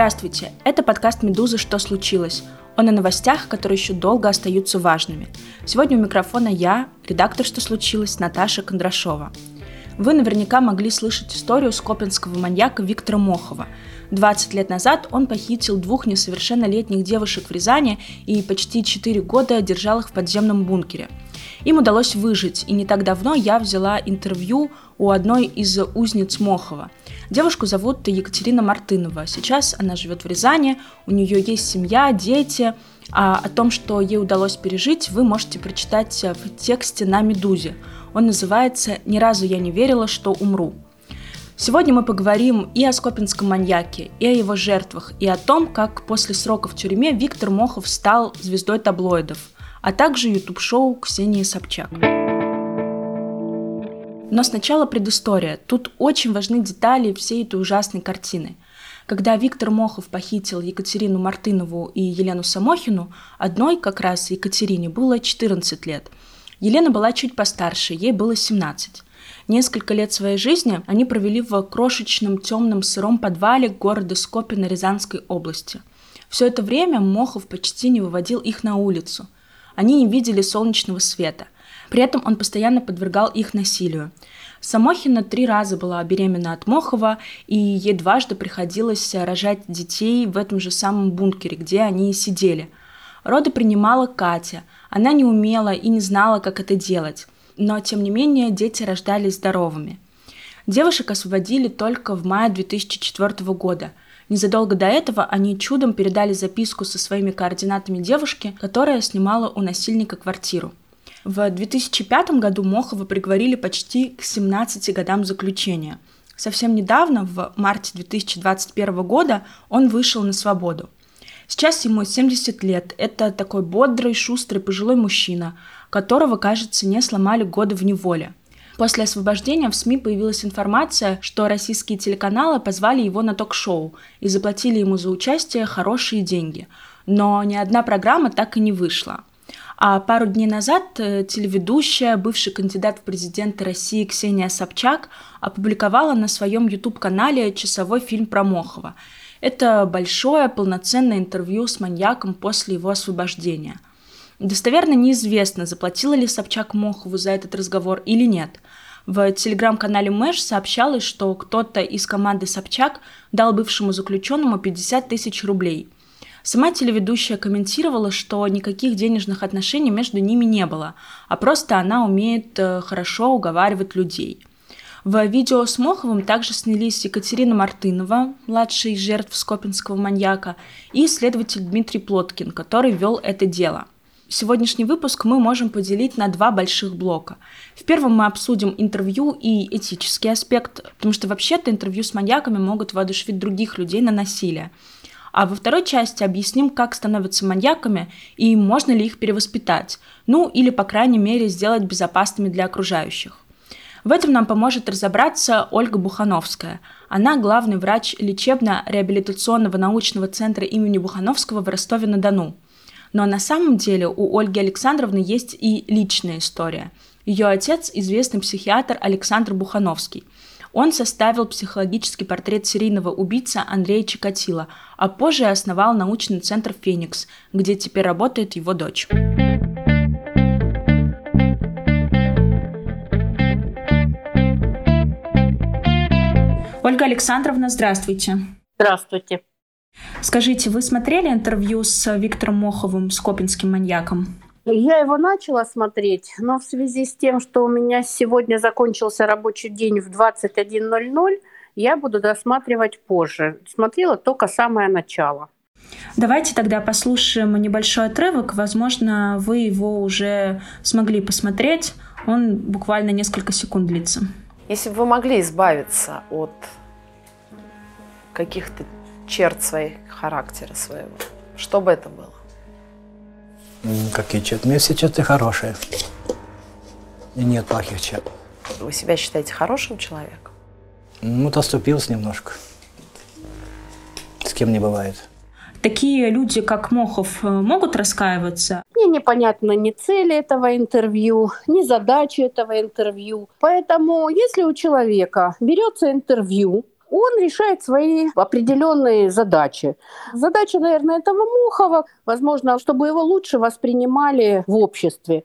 Здравствуйте, это подкаст «Медузы. Что случилось?». Он о новостях, которые еще долго остаются важными. Сегодня у микрофона я, редактор «Что случилось?», Наташа Кондрашова. Вы наверняка могли слышать историю скопинского маньяка Виктора Мохова. 20 лет назад он похитил двух несовершеннолетних девушек в Рязани и почти 4 года держал их в подземном бункере – им удалось выжить, и не так давно я взяла интервью у одной из узниц Мохова. Девушку зовут Екатерина Мартынова. Сейчас она живет в Рязани, у нее есть семья, дети. А о том, что ей удалось пережить, вы можете прочитать в тексте на «Медузе». Он называется «Ни разу я не верила, что умру». Сегодня мы поговорим и о скопинском маньяке, и о его жертвах, и о том, как после срока в тюрьме Виктор Мохов стал звездой таблоидов – а также YouTube-шоу Ксении Собчак. Но сначала предыстория. Тут очень важны детали всей этой ужасной картины. Когда Виктор Мохов похитил Екатерину Мартынову и Елену Самохину, одной как раз Екатерине было 14 лет. Елена была чуть постарше, ей было 17. Несколько лет своей жизни они провели в крошечном темном сыром подвале города Скопина Рязанской области. Все это время Мохов почти не выводил их на улицу – они не видели солнечного света. При этом он постоянно подвергал их насилию. Самохина три раза была беременна от Мохова, и ей дважды приходилось рожать детей в этом же самом бункере, где они сидели. Роды принимала Катя. Она не умела и не знала, как это делать. Но, тем не менее, дети рождались здоровыми. Девушек освободили только в мае 2004 года – Незадолго до этого они чудом передали записку со своими координатами девушке, которая снимала у насильника квартиру. В 2005 году Мохова приговорили почти к 17 годам заключения. Совсем недавно, в марте 2021 года, он вышел на свободу. Сейчас ему 70 лет. Это такой бодрый, шустрый пожилой мужчина, которого, кажется, не сломали годы в неволе. После освобождения в СМИ появилась информация, что российские телеканалы позвали его на ток-шоу и заплатили ему за участие хорошие деньги. Но ни одна программа так и не вышла. А пару дней назад э, телеведущая, бывший кандидат в президенты России Ксения Собчак опубликовала на своем YouTube-канале часовой фильм про Мохова. Это большое полноценное интервью с маньяком после его освобождения – Достоверно неизвестно, заплатила ли Собчак Мохову за этот разговор или нет. В телеграм-канале Мэш сообщалось, что кто-то из команды Собчак дал бывшему заключенному 50 тысяч рублей. Сама телеведущая комментировала, что никаких денежных отношений между ними не было, а просто она умеет э, хорошо уговаривать людей. В видео с Моховым также снялись Екатерина Мартынова, младший жертв скопинского маньяка, и следователь Дмитрий Плоткин, который вел это дело – Сегодняшний выпуск мы можем поделить на два больших блока. В первом мы обсудим интервью и этический аспект, потому что вообще-то интервью с маньяками могут воодушевить других людей на насилие. А во второй части объясним, как становятся маньяками и можно ли их перевоспитать, ну или, по крайней мере, сделать безопасными для окружающих. В этом нам поможет разобраться Ольга Бухановская. Она главный врач лечебно-реабилитационного научного центра имени Бухановского в Ростове-на-Дону – но на самом деле у Ольги Александровны есть и личная история. Ее отец – известный психиатр Александр Бухановский. Он составил психологический портрет серийного убийцы Андрея Чикатила, а позже основал научный центр «Феникс», где теперь работает его дочь. Ольга Александровна, здравствуйте. Здравствуйте. Скажите, вы смотрели интервью с Виктором Моховым, с копинским маньяком? Я его начала смотреть, но в связи с тем, что у меня сегодня закончился рабочий день в 21.00, я буду досматривать позже. Смотрела только самое начало. Давайте тогда послушаем небольшой отрывок. Возможно, вы его уже смогли посмотреть. Он буквально несколько секунд длится. Если бы вы могли избавиться от каких-то черт своих характера своего? Что бы это было? Какие черты? У меня все черты хорошие. И нет плохих черт. Вы себя считаете хорошим человеком? Ну, доступился немножко. С кем не бывает. Такие люди, как Мохов, э, могут раскаиваться? Мне непонятно ни цели этого интервью, ни задачи этого интервью. Поэтому, если у человека берется интервью, он решает свои определенные задачи. Задача, наверное, этого Мохова, возможно, чтобы его лучше воспринимали в обществе.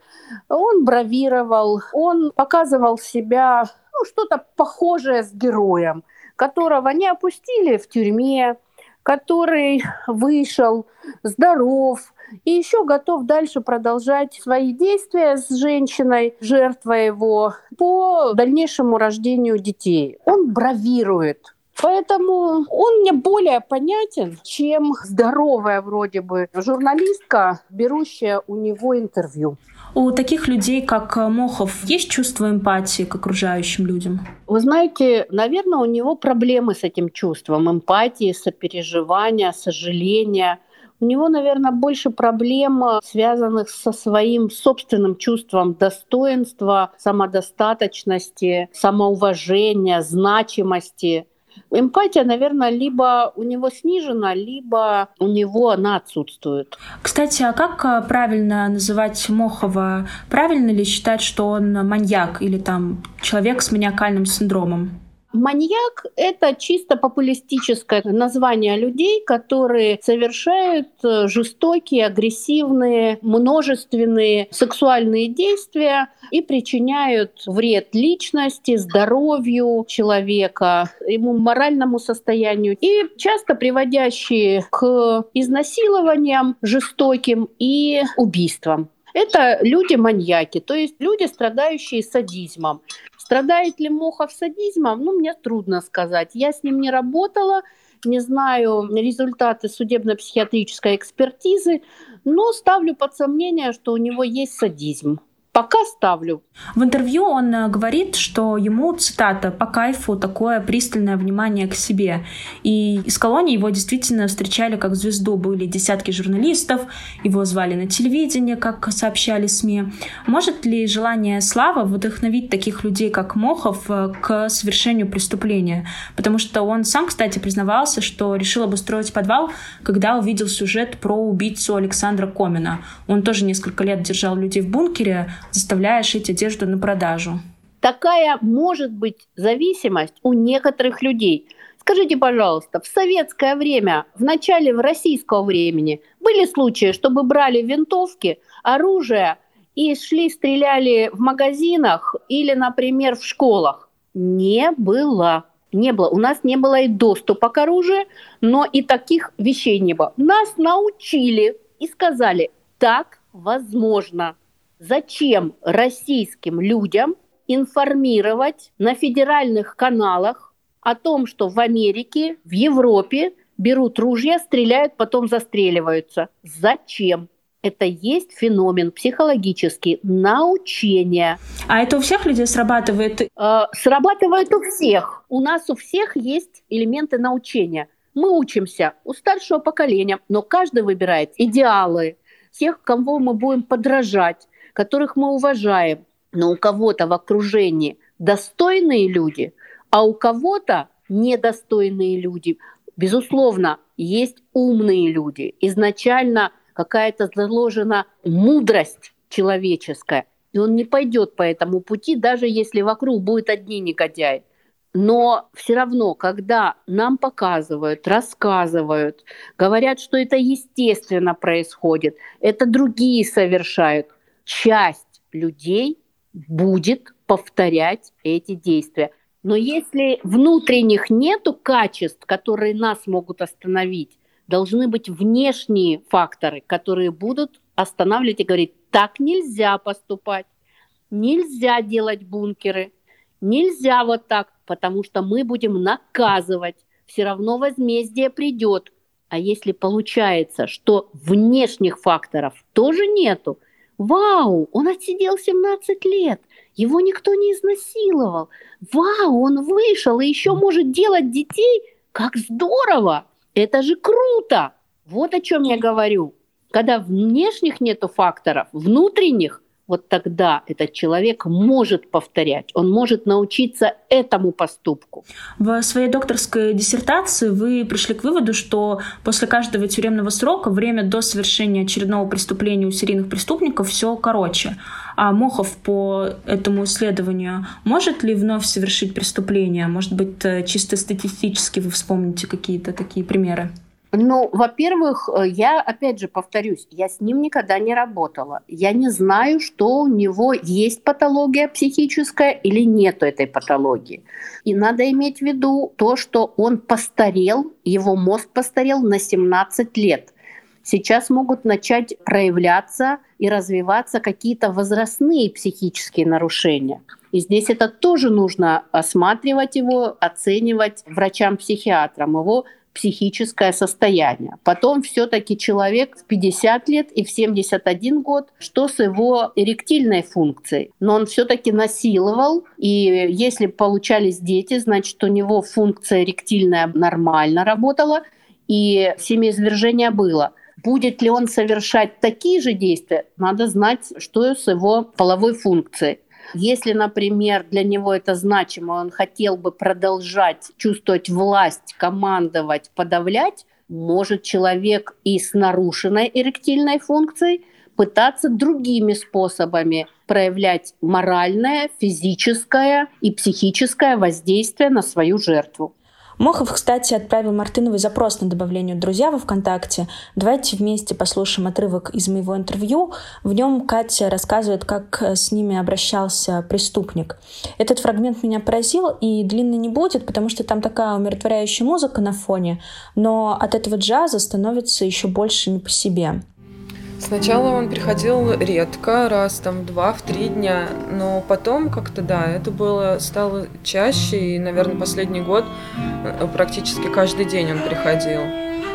Он бравировал, он показывал себя ну, что-то похожее с героем, которого не опустили в тюрьме, который вышел здоров и еще готов дальше продолжать свои действия с женщиной, жертвой его, по дальнейшему рождению детей. Он бравирует. Поэтому он мне более понятен, чем здоровая вроде бы журналистка, берущая у него интервью. У таких людей, как Мохов, есть чувство эмпатии к окружающим людям? Вы знаете, наверное, у него проблемы с этим чувством эмпатии, сопереживания, сожаления. У него, наверное, больше проблем, связанных со своим собственным чувством достоинства, самодостаточности, самоуважения, значимости. Эмпатия, наверное, либо у него снижена, либо у него она отсутствует. Кстати, а как э, правильно называть Мохова? Правильно ли считать, что он маньяк или там человек с маниакальным синдромом? Маньяк – это чисто популистическое название людей, которые совершают э, жестокие, агрессивные, множественные сексуальные действия и причиняют вред личности, здоровью человека, ему моральному состоянию и часто приводящие к изнасилованиям жестоким и убийствам. Это люди-маньяки, то есть люди, страдающие садизмом. Страдает ли Мохов садизмом? Ну, мне трудно сказать. Я с ним не работала, не знаю результаты судебно-психиатрической экспертизы, но ставлю под сомнение, что у него есть садизм. Пока ставлю. В интервью он э, говорит, что ему, цитата, по кайфу такое пристальное внимание к себе. И из колонии его действительно встречали как звезду. Были десятки журналистов, его звали на телевидение, как сообщали СМИ. Может ли желание славы вдохновить таких людей, как Мохов, э, к совершению преступления? Потому что он сам, кстати, признавался, что решил обустроить подвал, когда увидел сюжет про убийцу Александра Комина. Он тоже несколько лет держал людей в бункере, заставляя шить одежду на продажу. Такая может быть зависимость у некоторых людей. Скажите, пожалуйста, в советское время, в начале российского времени, были случаи, чтобы брали винтовки, оружие и шли, стреляли в магазинах или, например, в школах? Не было. Не было. У нас не было и доступа к оружию, но и таких вещей не было. Нас научили и сказали, так возможно. Зачем российским людям информировать на федеральных каналах о том, что в Америке, в Европе берут ружья, стреляют, потом застреливаются? Зачем? это есть феномен психологический, научение. А это у всех людей срабатывает? Э, срабатывает у всех. У нас у всех есть элементы научения. Мы учимся у старшего поколения, но каждый выбирает идеалы, тех, кого мы будем подражать которых мы уважаем, но у кого-то в окружении достойные люди, а у кого-то недостойные люди. Безусловно, есть умные люди. Изначально какая-то заложена мудрость человеческая, и он не пойдет по этому пути, даже если вокруг будет одни негодяи. Но все равно, когда нам показывают, рассказывают, говорят, что это естественно происходит, это другие совершают, часть людей будет повторять эти действия. Но если внутренних нету качеств, которые нас могут остановить, должны быть внешние факторы, которые будут останавливать и говорить, так нельзя поступать, нельзя делать бункеры, нельзя вот так, потому что мы будем наказывать, все равно возмездие придет. А если получается, что внешних факторов тоже нету, Вау, он отсидел 17 лет, его никто не изнасиловал. Вау, он вышел и еще может делать детей. Как здорово! Это же круто! Вот о чем я говорю. Когда внешних нету факторов, внутренних, вот тогда этот человек может повторять, он может научиться этому поступку. В своей докторской диссертации вы пришли к выводу, что после каждого тюремного срока время до совершения очередного преступления у серийных преступников все короче. А Мохов по этому исследованию может ли вновь совершить преступление? Может быть, э, чисто статистически вы вспомните какие-то такие примеры? Ну, во-первых, э, я, опять же, повторюсь, я с ним никогда не работала. Я не знаю, что у него есть патология психическая или нет этой патологии. И надо иметь в виду то, что он постарел, его мозг постарел на 17 лет. Сейчас могут начать проявляться и развиваться какие-то возрастные психические нарушения. И здесь это тоже нужно осматривать его, оценивать врачам-психиатрам. Его психическое состояние. Потом все-таки человек в 50 лет и в 71 год, что с его эректильной функцией. Но он все-таки насиловал, и если получались дети, значит, у него функция эректильная нормально работала, и семяизвержение было. Будет ли он совершать такие же действия, надо знать, что с его половой функцией. Если, например, для него это значимо, он хотел бы продолжать чувствовать власть, командовать, подавлять, может человек и с нарушенной эректильной функцией пытаться другими способами проявлять моральное, физическое и психическое воздействие на свою жертву. Мохов, кстати, отправил Мартыновой запрос на добавление друзья во ВКонтакте. Давайте вместе послушаем отрывок из моего интервью. В нем Катя рассказывает, как с ними обращался преступник. Этот фрагмент меня поразил, и длинный не будет, потому что там такая умиротворяющая музыка на фоне, но от этого джаза становится еще больше не по себе. Сначала он приходил редко, раз там два в три дня, но потом как-то да, это было стало чаще, и, наверное, последний год э, практически каждый день он приходил.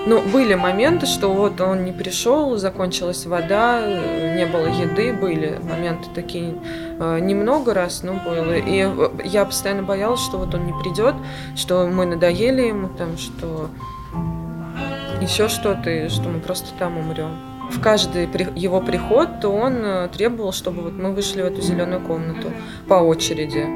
Ну, были моменты, что вот он не пришел, закончилась вода, э, не было еды, были моменты такие э, немного раз, но было. И я постоянно боялась, что вот он не придет, что мы надоели ему, там, что еще что-то, и что мы просто там умрем в каждый его приход, то он э, требовал, чтобы вот мы вышли в эту зеленую комнату по очереди.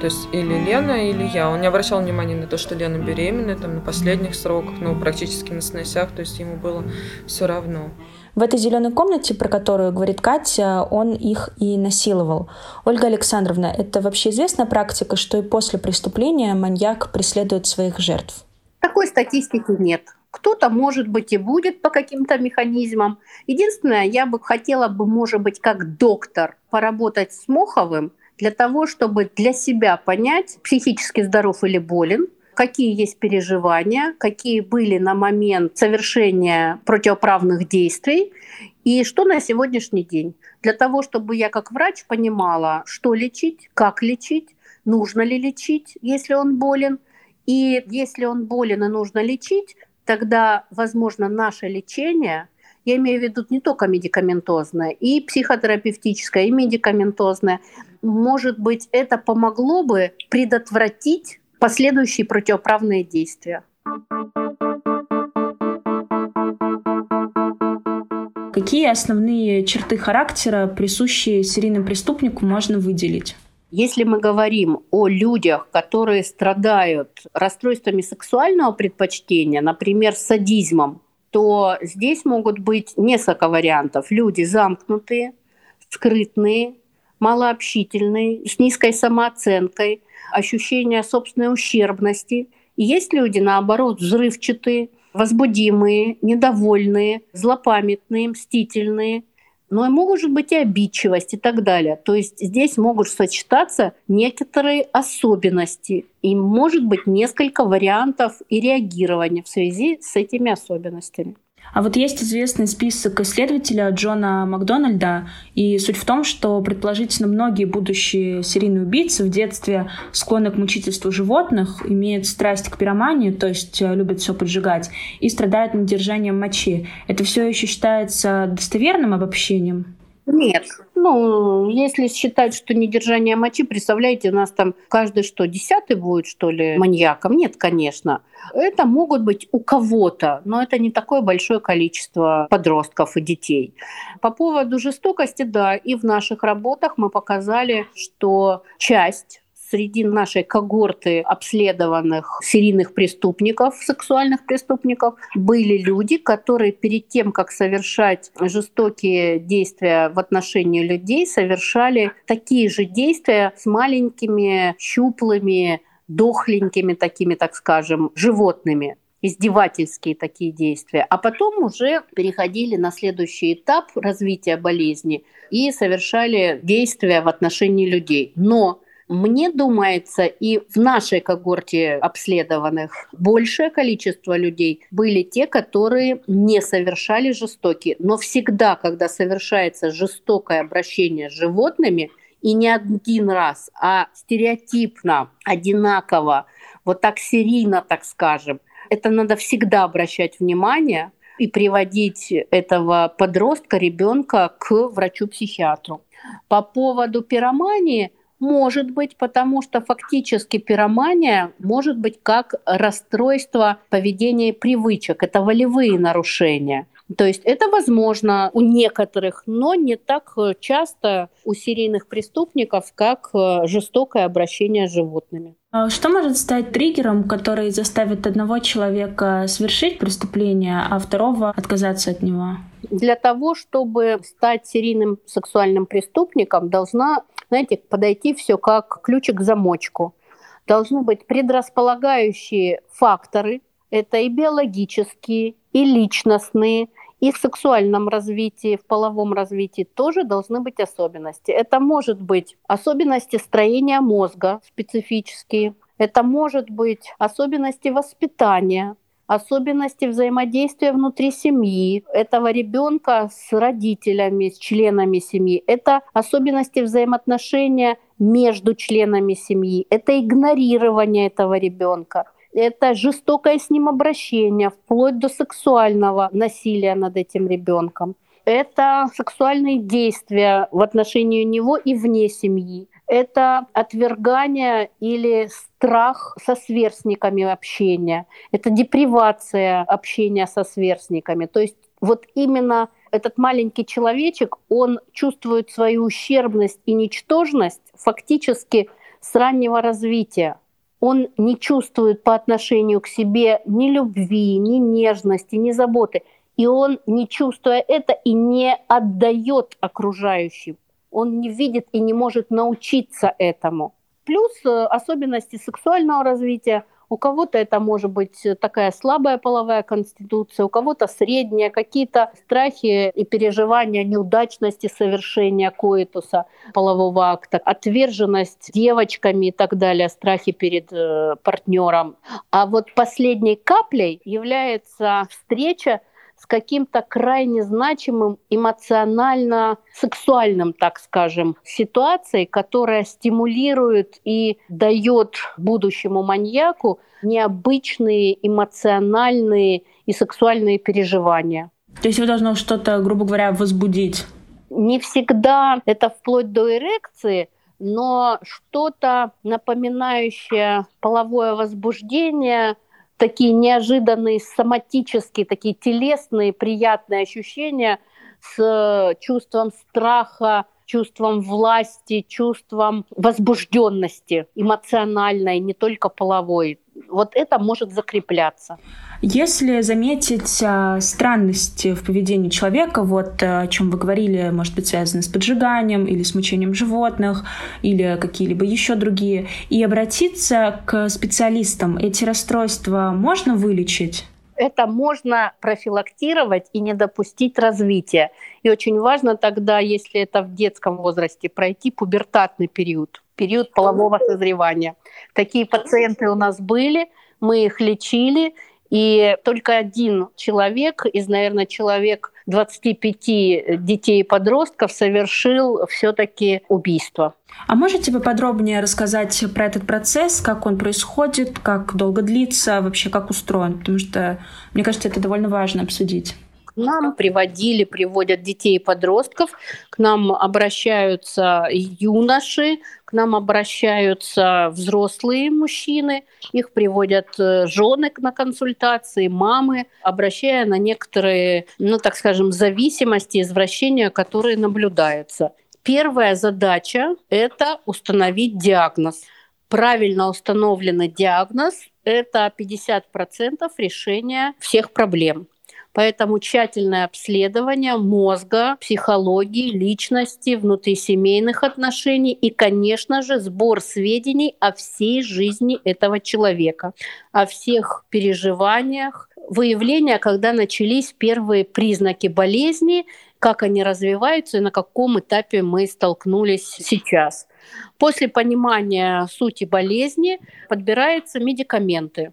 То есть или Лена, или я. Он не обращал внимания на то, что Лена беременна, там, на последних сроках, ну, практически на сносях, то есть ему было все равно. В этой зеленой комнате, про которую говорит Катя, он их и насиловал. Ольга Александровна, это вообще известная практика, что и после преступления маньяк преследует своих жертв? Такой статистики нет. Кто-то, может быть, и будет по каким-то механизмам. Единственное, я бы хотела бы, может быть, как доктор поработать с Моховым для того, чтобы для себя понять, психически здоров или болен, какие есть переживания, какие были на момент совершения противоправных действий и что на сегодняшний день. Для того, чтобы я как врач понимала, что лечить, как лечить, нужно ли лечить, если он болен. И если он болен и нужно лечить, тогда, возможно, наше лечение, я имею в виду не только медикаментозное, и психотерапевтическое, и медикаментозное, может быть, это помогло бы предотвратить последующие противоправные действия. Какие основные черты характера, присущие серийным преступнику, можно выделить? Если мы говорим о людях, которые страдают расстройствами сексуального предпочтения, например, садизмом, то здесь могут быть несколько вариантов. Люди замкнутые, скрытные, малообщительные, с низкой самооценкой, ощущение собственной ущербности. И есть люди, наоборот, взрывчатые, возбудимые, недовольные, злопамятные, мстительные – но может быть и обидчивость и так далее. То есть здесь могут сочетаться некоторые особенности, и может быть несколько вариантов и реагирования в связи с этими особенностями. А вот есть известный список исследователя Джона Макдональда, и суть в том, что предположительно многие будущие серийные убийцы в детстве склонны к мучительству животных, имеют страсть к пиромании, то есть э, любят все поджигать, и страдают недержанием мочи. Это все еще считается достоверным обобщением? Нет. Ну, если считать, что недержание мочи, представляете, у нас там каждый что, десятый будет, что ли, маньяком? Нет, конечно. Это могут быть у кого-то, но это не такое большое количество подростков и детей. По поводу жестокости, да, и в наших работах мы показали, что часть среди нашей когорты обследованных серийных преступников, сексуальных преступников, были люди, которые перед тем, как совершать жестокие действия в отношении людей, совершали такие же действия с маленькими, щуплыми, дохленькими такими, так скажем, животными издевательские такие действия, а потом уже переходили на следующий этап развития болезни и совершали действия в отношении людей. Но мне думается, и в нашей когорте обследованных большее количество людей были те, которые не совершали жестокие. Но всегда, когда совершается жестокое обращение с животными, и не один раз, а стереотипно, одинаково, вот так серийно, так скажем, это надо всегда обращать внимание и приводить этого подростка, ребенка к врачу-психиатру. По поводу пиромании может быть, потому что фактически пиромания может быть как расстройство поведения привычек. Это волевые нарушения. То есть это возможно у некоторых, но не так часто у серийных преступников, как э, жестокое обращение с животными. А что может стать триггером, который заставит одного человека совершить преступление, а второго отказаться от него? Для того, чтобы стать серийным сексуальным преступником, должна, знаете, подойти все как ключик к замочку. Должны быть предрасполагающие факторы, это и биологические, и личностные, и в сексуальном развитии, в половом развитии тоже должны быть особенности. Это может быть особенности строения мозга специфические, это может быть особенности воспитания, особенности взаимодействия внутри семьи этого ребенка с родителями, с членами семьи. Это особенности взаимоотношения между членами семьи. Это игнорирование этого ребенка это жестокое с ним обращение, вплоть до сексуального насилия над этим ребенком. Это сексуальные действия в отношении него и вне семьи. Это отвергание или страх со сверстниками общения. Это депривация общения со сверстниками. То есть вот именно этот маленький человечек, он чувствует свою ущербность и ничтожность фактически с раннего развития он не чувствует по отношению к себе ни любви, ни нежности, ни заботы. И он, не чувствуя это, и не отдает окружающим. Он не видит и не может научиться этому. Плюс э, особенности сексуального развития – у кого-то это может быть такая слабая половая конституция, у кого-то средняя, какие-то страхи и переживания неудачности совершения коитуса, полового акта, отверженность девочками и так далее, страхи перед э, партнером. А вот последней каплей является встреча с каким-то крайне значимым эмоционально-сексуальным, так скажем, ситуацией, которая стимулирует и дает будущему маньяку необычные эмоциональные и сексуальные переживания. То есть его должно что-то, грубо говоря, возбудить? Не всегда это вплоть до эрекции, но что-то напоминающее половое возбуждение – такие неожиданные соматические, такие телесные приятные ощущения с чувством страха, чувством власти, чувством возбужденности эмоциональной, не только половой. Вот это может закрепляться. Если заметить а, странности в поведении человека, вот э, о чем вы говорили, может быть связано с поджиганием или с мучением животных, или какие-либо еще другие, и обратиться к специалистам, эти расстройства можно вылечить? это можно профилактировать и не допустить развития. И очень важно тогда, если это в детском возрасте, пройти пубертатный период, период полового созревания. Такие пациенты у нас были, мы их лечили, и только один человек из, наверное, человек 25 детей и подростков совершил все-таки убийство. А можете вы подробнее рассказать про этот процесс, как он происходит, как долго длится, вообще как устроен? Потому что, мне кажется, это довольно важно обсудить. Нам приводили, приводят детей и подростков, к нам обращаются юноши, к нам обращаются взрослые мужчины, их приводят э, жены на консультации, мамы, обращая на некоторые, ну так скажем, зависимости, извращения, которые наблюдаются. Первая задача – это установить диагноз. правильно установленный диагноз – это 50% решения всех проблем. Поэтому тщательное обследование мозга, психологии, личности, внутрисемейных отношений и, конечно же, сбор сведений о всей жизни этого человека, о всех переживаниях, выявление, когда начались первые признаки болезни, как они развиваются и на каком этапе мы столкнулись сейчас. После понимания сути болезни подбираются медикаменты.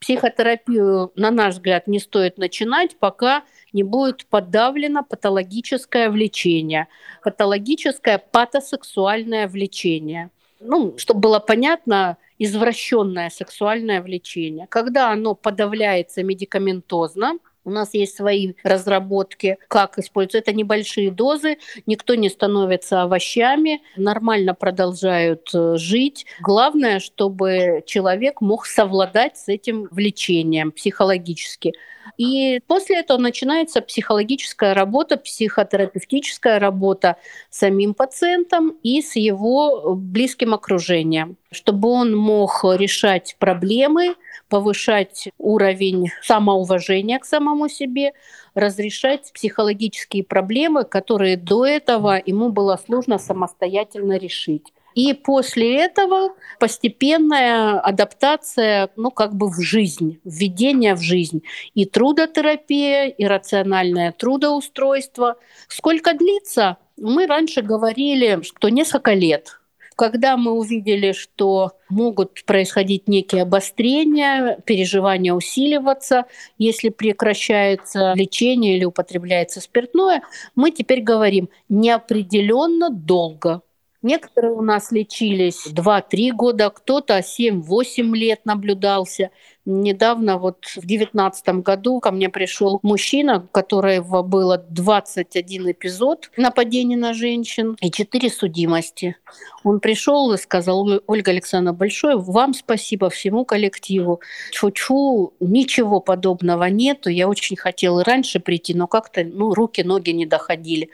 Психотерапию, на наш взгляд, не стоит начинать, пока не будет подавлено патологическое влечение, патологическое патосексуальное влечение. Ну, чтобы было понятно, извращенное сексуальное влечение. Когда оно подавляется медикаментозно, у нас есть свои разработки, как использовать. Это небольшие дозы, никто не становится овощами, нормально продолжают э, жить. Главное, чтобы человек мог совладать с этим влечением психологически. И после этого начинается психологическая работа, психотерапевтическая работа с самим пациентом и с его близким окружением, чтобы он мог решать проблемы, повышать уровень самоуважения к самому себе, разрешать психологические проблемы, которые до этого ему было сложно самостоятельно решить. И после этого постепенная адаптация, ну, как бы в жизнь, введение в жизнь. И трудотерапия, и рациональное трудоустройство. Сколько длится? Мы раньше говорили, что несколько лет. Когда мы увидели, что могут происходить некие обострения, переживания усиливаться, если прекращается лечение или употребляется спиртное, мы теперь говорим неопределенно долго. Некоторые у нас лечились 2-3 года, кто-то 7-8 лет наблюдался. Недавно, вот в 2019 году, ко мне пришел мужчина, у которого было 21 эпизод нападения на женщин и 4 судимости. Он пришел и сказал, Ольга Александровна, большое вам спасибо всему коллективу. Чу-чу, ничего подобного нету. Я очень хотела раньше прийти, но как-то ну, руки, ноги не доходили.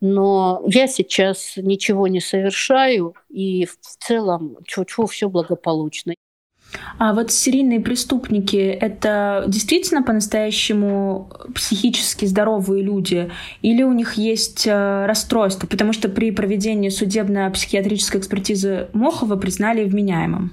Но я сейчас ничего не совершаю, и в целом чу-чу все благополучно. А вот серийные преступники — это действительно по-настоящему психически здоровые люди? Или у них есть э, расстройство? Потому что при проведении судебно-психиатрической экспертизы Мохова признали вменяемым.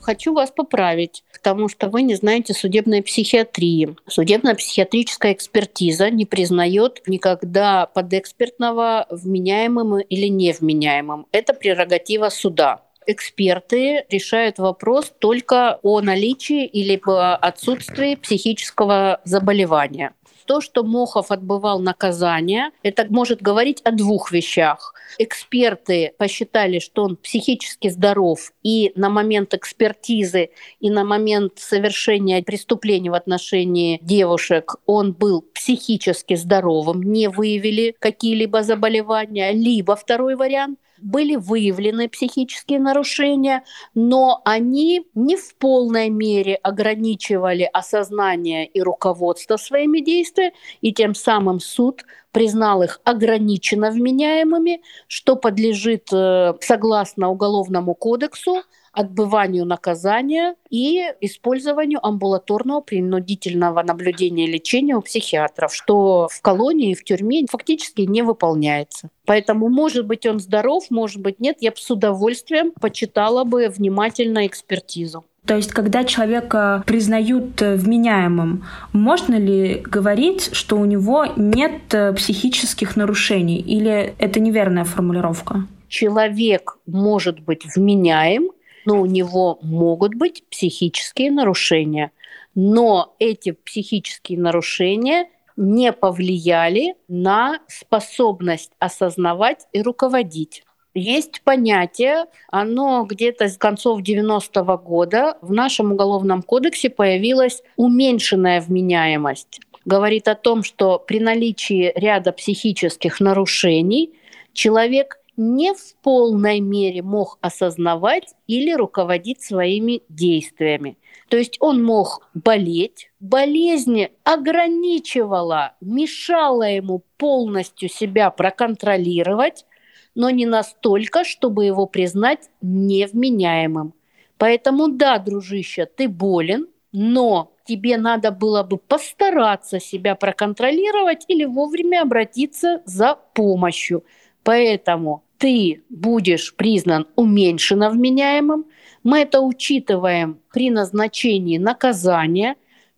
Хочу вас поправить, потому что вы не знаете судебной психиатрии. Судебно-психиатрическая экспертиза не признает никогда подэкспертного вменяемым или невменяемым. Это прерогатива суда эксперты решают вопрос только о наличии или отсутствии психического заболевания. То, что Мохов отбывал наказание, это может говорить о двух вещах. Эксперты посчитали, что он психически здоров, и на момент экспертизы, и на момент совершения преступлений в отношении девушек он был психически здоровым, не выявили какие-либо заболевания. Либо второй вариант – были выявлены психические нарушения, но они не в полной мере ограничивали осознание и руководство своими действиями, и тем самым суд признал их ограниченно вменяемыми, что подлежит, э, согласно Уголовному кодексу, отбыванию наказания и использованию амбулаторного принудительного наблюдения и лечения у психиатров, что в колонии в тюрьме фактически не выполняется. Поэтому, может быть, он здоров, может быть, нет. Я бы с удовольствием почитала бы внимательно экспертизу. То есть, когда человека признают вменяемым, можно ли говорить, что у него нет э, психических нарушений? Или это неверная формулировка? Человек может быть вменяем, но у него могут быть психические нарушения. Но эти психические нарушения не повлияли на способность осознавать и руководить. Есть понятие, оно где-то с концов 90-го года в нашем уголовном кодексе появилась уменьшенная вменяемость. Говорит о том, что при наличии ряда психических нарушений человек не в полной мере мог осознавать или руководить своими действиями. То есть он мог болеть, болезнь ограничивала, мешала ему полностью себя проконтролировать, но не настолько, чтобы его признать невменяемым. Поэтому да, дружище, ты болен, но тебе надо было бы постараться себя проконтролировать или вовремя обратиться за помощью. Поэтому ты будешь признан уменьшенно вменяемым. Мы это учитываем при назначении наказания.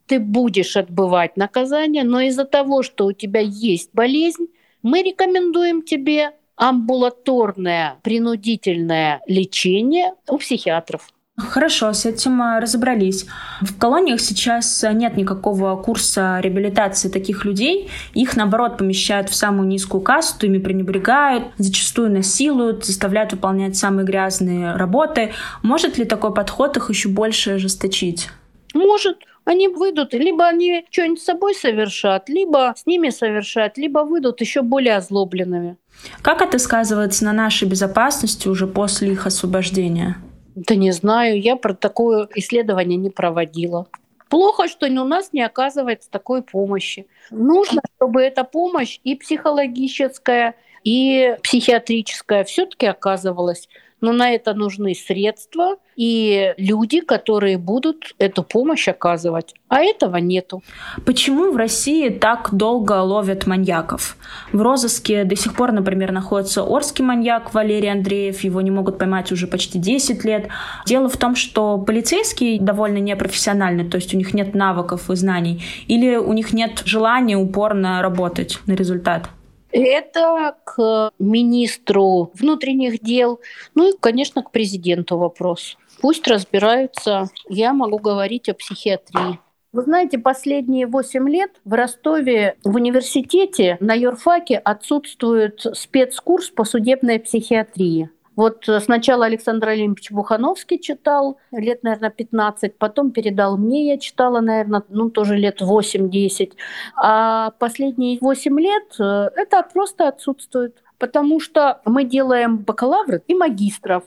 Ты будешь отбывать наказание, но из-за того, что у тебя есть болезнь, мы рекомендуем тебе амбулаторное принудительное лечение у психиатров. Хорошо, с этим а, разобрались. В колониях сейчас нет никакого курса реабилитации таких людей. Их, наоборот, помещают в самую низкую касту, ими пренебрегают, зачастую насилуют, заставляют выполнять самые грязные работы. Может ли такой подход их еще больше ожесточить? Может. Они выйдут, либо они что-нибудь с собой совершат, либо с ними совершат, либо выйдут еще более озлобленными. Как это сказывается на нашей безопасности уже после их освобождения? Да не знаю, я про такое исследование не проводила. Плохо, что у нас не оказывается такой помощи. Нужно, чтобы эта помощь и психологическая, и психиатрическая все-таки оказывалась но на это нужны средства и люди, которые будут эту помощь оказывать. А этого нету. Почему в России так долго ловят маньяков? В розыске до сих пор, например, находится Орский маньяк Валерий Андреев. Его не могут поймать уже почти 10 лет. Дело в том, что полицейские довольно непрофессиональны, то есть у них нет навыков и знаний, или у них нет желания упорно работать на результат. Это к министру внутренних дел, ну и, конечно, к президенту вопрос. Пусть разбираются. Я могу говорить о психиатрии. Вы знаете, последние 8 лет в Ростове в университете на юрфаке отсутствует спецкурс по судебной психиатрии. Вот э, сначала Александр Олимпич Бухановский читал лет, наверное, 15, потом передал мне, я читала, наверное, ну, тоже лет 8-10. А последние 8 лет э, это просто отсутствует, потому что мы делаем бакалавры и магистров,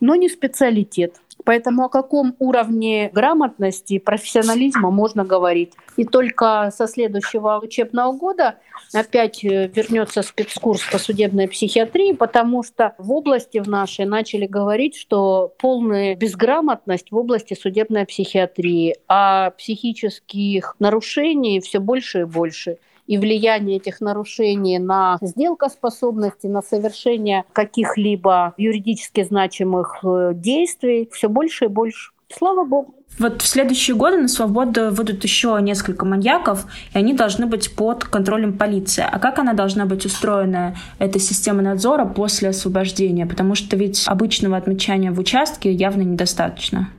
но не специалитет. Поэтому о каком уровне грамотности и профессионализма можно говорить? И только со следующего учебного года опять э, вернется спецкурс по судебной психиатрии, потому что в области в нашей начали говорить, что полная безграмотность в области судебной психиатрии, а психических нарушений все больше и больше и влияние этих нарушений на сделкоспособности, на совершение каких-либо юридически значимых э, действий все больше и больше. Слава богу. Вот в следующие годы на свободу выйдут еще несколько маньяков, и они должны быть под контролем полиции. А как она должна быть устроена, эта система надзора после освобождения? Потому что ведь обычного отмечания в участке явно недостаточно.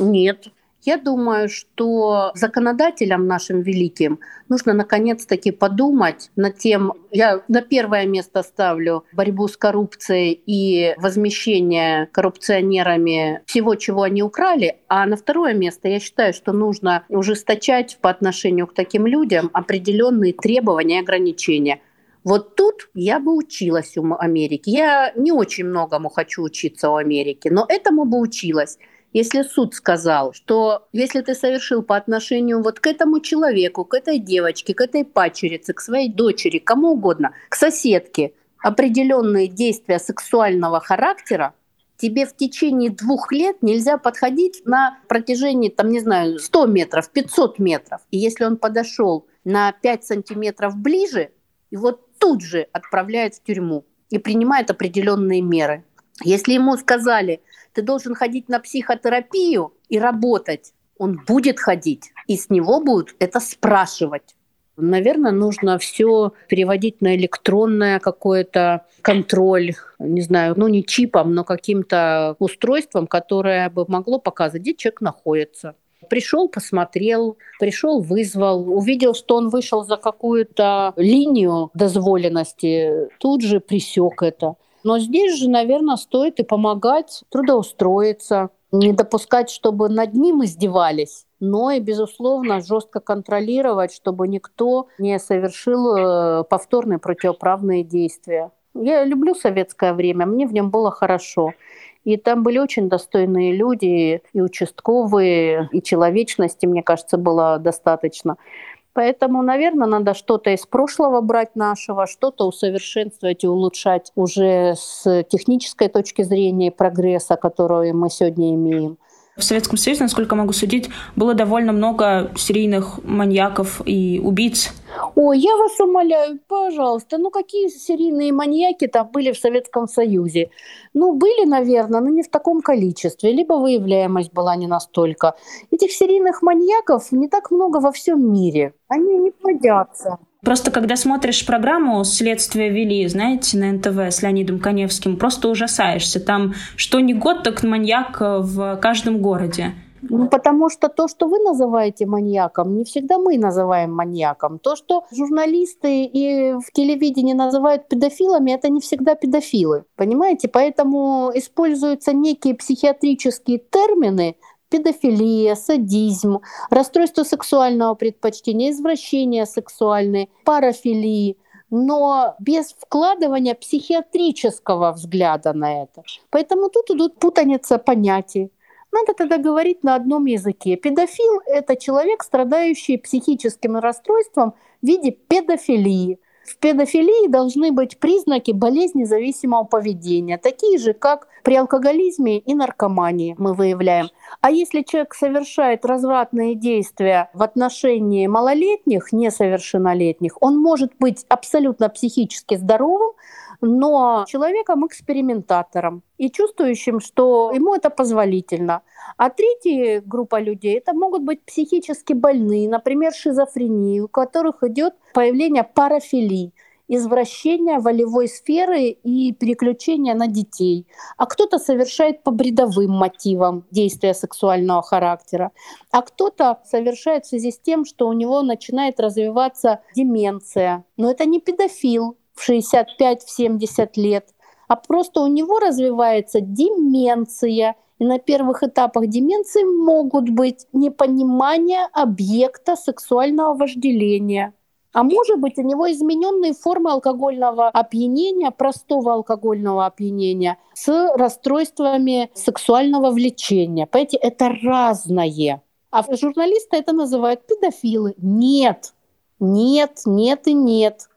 Нет. Я думаю, что законодателям нашим великим нужно наконец-таки подумать над тем, я на первое место ставлю борьбу с коррупцией и возмещение коррупционерами всего, чего они украли, а на второе место я считаю, что нужно ужесточать по отношению к таким людям определенные требования и ограничения. Вот тут я бы училась у Америки. Я не очень многому хочу учиться у Америки, но этому бы училась. Если суд сказал, что если ты совершил по отношению вот к этому человеку, к этой девочке, к этой пачерице, к своей дочери, кому угодно, к соседке, определенные действия сексуального характера, тебе в течение двух лет нельзя подходить на протяжении, там, не знаю, 100 метров, 500 метров. И если он подошел на 5 сантиметров ближе, его тут же отправляют в тюрьму и принимают определенные меры. Если ему сказали, ты должен ходить на психотерапию и работать. Он будет ходить, и с него будут это спрашивать. Наверное, нужно все переводить на электронное какое-то контроль, не знаю, ну не чипом, но каким-то устройством, которое бы могло показать, где человек находится. Пришел, посмотрел, пришел, вызвал, увидел, что он вышел за какую-то линию дозволенности, тут же присек это. Но здесь же, наверное, стоит и помогать трудоустроиться, не допускать, чтобы над ним издевались, но и, безусловно, жестко контролировать, чтобы никто не совершил э, повторные противоправные действия. Я люблю советское время, мне в нем было хорошо. И там были очень достойные люди, и участковые, и человечности, мне кажется, было достаточно. Поэтому, наверное, надо что-то из прошлого брать нашего, что-то усовершенствовать и улучшать уже с технической точки зрения прогресса, который мы сегодня имеем. В Советском Союзе, насколько могу судить, было довольно много серийных маньяков и убийц. Ой, я вас умоляю, пожалуйста, ну какие серийные маньяки там были в Советском Союзе? Ну, были, наверное, но не в таком количестве, либо выявляемость была не настолько. Этих серийных маньяков не так много во всем мире. Они не плодятся. Просто когда смотришь программу «Следствие вели», знаете, на НТВ с Леонидом Коневским, просто ужасаешься. Там что ни год, так маньяк в каждом городе. Ну, потому что то, что вы называете маньяком, не всегда мы называем маньяком. То, что журналисты и в телевидении называют педофилами, это не всегда педофилы. Понимаете? Поэтому используются некие психиатрические термины, педофилия, садизм, расстройство сексуального предпочтения, извращение сексуальное, парафилии, но без вкладывания психиатрического взгляда на это. Поэтому тут идут путаница понятий. Надо тогда говорить на одном языке. Педофил – это человек, страдающий психическим расстройством в виде педофилии. В педофилии должны быть признаки болезни зависимого поведения, такие же, как при алкоголизме и наркомании мы выявляем. А если человек совершает развратные действия в отношении малолетних, несовершеннолетних, он может быть абсолютно психически здоровым, но человеком-экспериментатором и чувствующим, что ему это позволительно. А третья группа людей это могут быть психически больные, например, шизофрении, у которых идет появление парафилии извращения волевой сферы и переключения на детей. А кто-то совершает по бредовым мотивам действия сексуального характера. А кто-то совершает в связи с тем, что у него начинает развиваться деменция. Но это не педофил, в 65-70 лет, а просто у него развивается деменция. И на первых этапах деменции могут быть непонимание объекта сексуального вожделения. А может быть, у него измененные формы алкогольного опьянения, простого алкогольного опьянения с расстройствами сексуального влечения. Понимаете, это разное. А журналисты это называют педофилы. Нет, нет, нет и нет.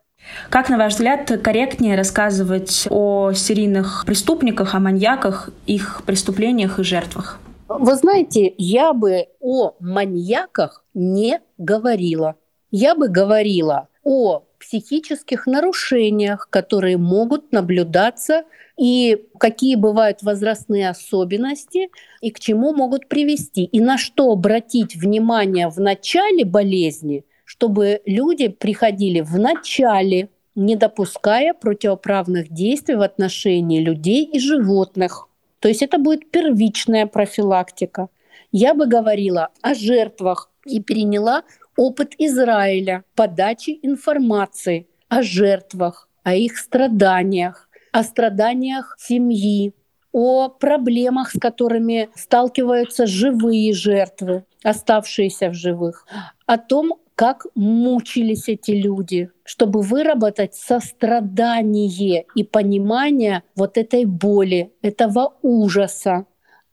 Как, на ваш взгляд, корректнее рассказывать о серийных преступниках, о маньяках, их преступлениях и жертвах? Вы знаете, я бы о маньяках не говорила. Я бы говорила о психических нарушениях, которые могут наблюдаться и какие бывают возрастные особенности и к чему могут привести, и на что обратить внимание в начале болезни – чтобы люди приходили в начале, не допуская противоправных действий в отношении людей и животных. То есть это будет первичная профилактика. Я бы говорила о жертвах и переняла опыт Израиля подачи информации о жертвах, о их страданиях, о страданиях семьи, о проблемах, с которыми сталкиваются живые жертвы, оставшиеся в живых, о том, как мучились эти люди, чтобы выработать сострадание и понимание вот этой боли, этого ужаса.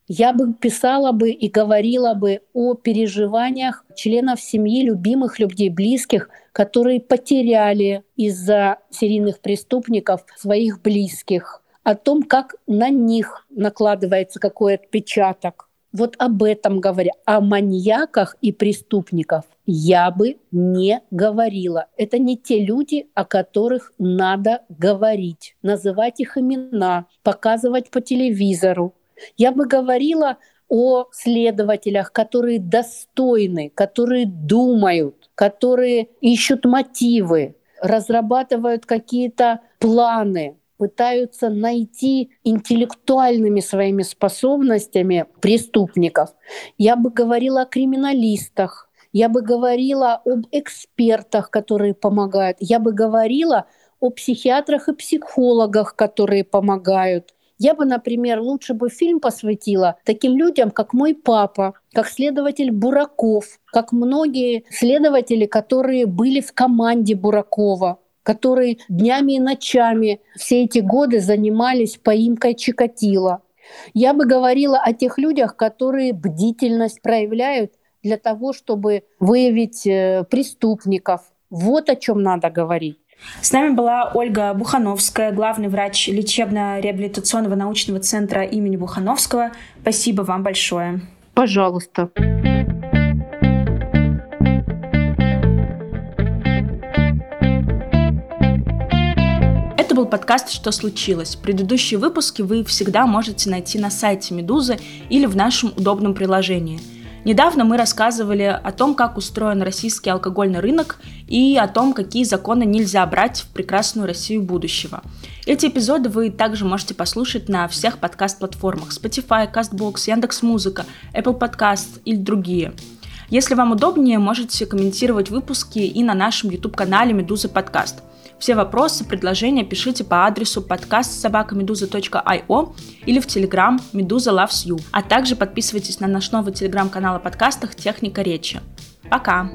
Я бы писала бы и говорила бы о переживаниях членов семьи, любимых людей, близких, которые потеряли из-за серийных преступников своих близких, о том, как на них накладывается какой отпечаток, вот об этом говоря. О маньяках и преступников я бы не говорила. Это не те люди, о которых надо говорить, называть их имена, показывать по телевизору. Я бы говорила о следователях, которые достойны, которые думают, которые ищут мотивы, разрабатывают какие-то планы, пытаются найти интеллектуальными своими способностями преступников. Я бы говорила о криминалистах, я бы говорила об экспертах, которые помогают, я бы говорила о психиатрах и психологах, которые помогают. Я бы, например, лучше бы фильм посвятила таким людям, как мой папа, как следователь Бураков, как многие следователи, которые были в команде Буракова которые днями и ночами все эти годы занимались поимкой Чикатила. Я бы говорила о тех людях, которые бдительность проявляют для того, чтобы выявить э, преступников. Вот о чем надо говорить. С нами была Ольга Бухановская, главный врач лечебно-реабилитационного научного центра имени Бухановского. Спасибо вам большое. Пожалуйста. Это был подкаст «Что случилось?». Предыдущие выпуски вы всегда можете найти на сайте «Медузы» или в нашем удобном приложении. Недавно мы рассказывали о том, как устроен российский алкогольный рынок и о том, какие законы нельзя брать в прекрасную Россию будущего. Эти эпизоды вы также можете послушать на всех подкаст-платформах Spotify, CastBox, Яндекс.Музыка, Apple Podcast или другие. Если вам удобнее, можете комментировать выпуски и на нашем YouTube-канале «Медуза подкаст». Все вопросы, предложения пишите по адресу подкаст собакамедуза.io или в Telegram Медуза Loves You. А также подписывайтесь на наш новый телеграм-канал о подкастах «Техника речи». Пока!